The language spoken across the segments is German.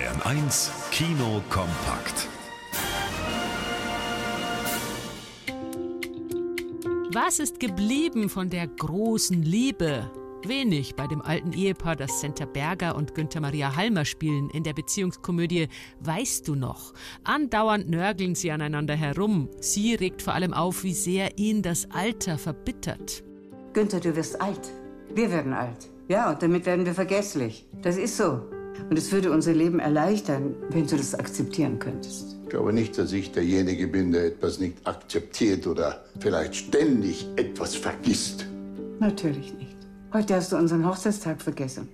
Bayern 1 Kino kompakt. Was ist geblieben von der großen Liebe? Wenig bei dem alten Ehepaar, das Senta Berger und Günther Maria Halmer spielen in der Beziehungskomödie Weißt du noch? Andauernd nörgeln sie aneinander herum. Sie regt vor allem auf, wie sehr ihn das Alter verbittert. Günther, du wirst alt. Wir werden alt. Ja, und damit werden wir vergesslich. Das ist so. Und es würde unser Leben erleichtern, wenn du das akzeptieren könntest. Ich glaube nicht, dass ich derjenige bin, der etwas nicht akzeptiert oder vielleicht ständig etwas vergisst. Natürlich nicht. Heute hast du unseren Hochzeitstag vergessen.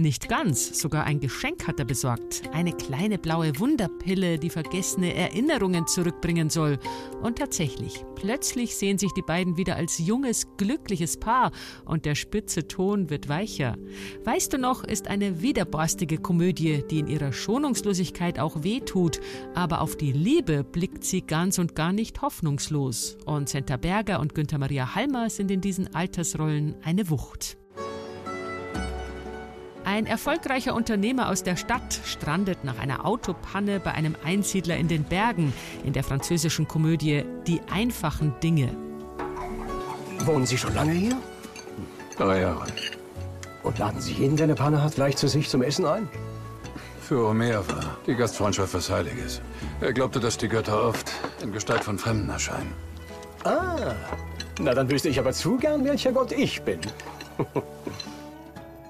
Nicht ganz, sogar ein Geschenk hat er besorgt. Eine kleine blaue Wunderpille, die vergessene Erinnerungen zurückbringen soll. Und tatsächlich, plötzlich sehen sich die beiden wieder als junges, glückliches Paar und der spitze Ton wird weicher. Weißt du noch, ist eine widerborstige Komödie, die in ihrer Schonungslosigkeit auch wehtut, aber auf die Liebe blickt sie ganz und gar nicht hoffnungslos. Und Senta Berger und Günther Maria Halmer sind in diesen Altersrollen eine Wucht. Ein erfolgreicher Unternehmer aus der Stadt strandet nach einer Autopanne bei einem Einsiedler in den Bergen in der französischen Komödie Die einfachen Dinge. Wohnen Sie schon lange hier? Drei Jahre. Und laden Sie jeden, der eine Panne hat, gleich zu sich zum Essen ein? Für Homer war die Gastfreundschaft was Heiliges. Er glaubte, dass die Götter oft in Gestalt von Fremden erscheinen. Ah, na dann wüsste ich aber zu gern, welcher Gott ich bin.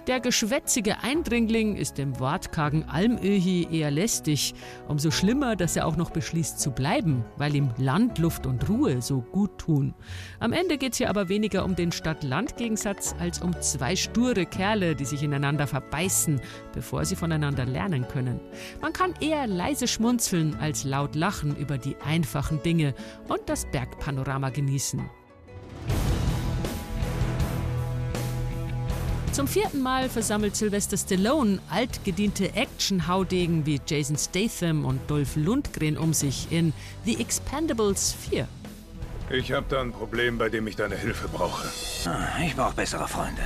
Der geschwätzige Eindringling ist dem wortkargen Almöhi eher lästig. Umso schlimmer, dass er auch noch beschließt zu bleiben, weil ihm Land, Luft und Ruhe so gut tun. Am Ende geht es hier aber weniger um den Stadt-Land-Gegensatz als um zwei sture Kerle, die sich ineinander verbeißen, bevor sie voneinander lernen können. Man kann eher leise schmunzeln als laut lachen über die einfachen Dinge und das Bergpanorama genießen. Zum vierten Mal versammelt Sylvester Stallone altgediente Action-Haudegen wie Jason Statham und Dolph Lundgren um sich in The Expendables 4. Ich habe da ein Problem, bei dem ich deine Hilfe brauche. Ah, Ich brauche bessere Freunde.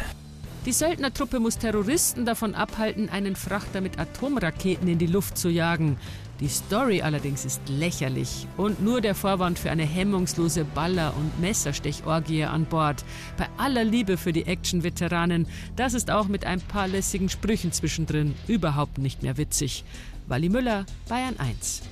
Die Söldnertruppe muss Terroristen davon abhalten, einen Frachter mit Atomraketen in die Luft zu jagen. Die Story allerdings ist lächerlich und nur der Vorwand für eine hemmungslose Baller- und Messerstechorgie an Bord. Bei aller Liebe für die Action-Veteranen, das ist auch mit ein paar lässigen Sprüchen zwischendrin überhaupt nicht mehr witzig. Wally Müller, Bayern 1.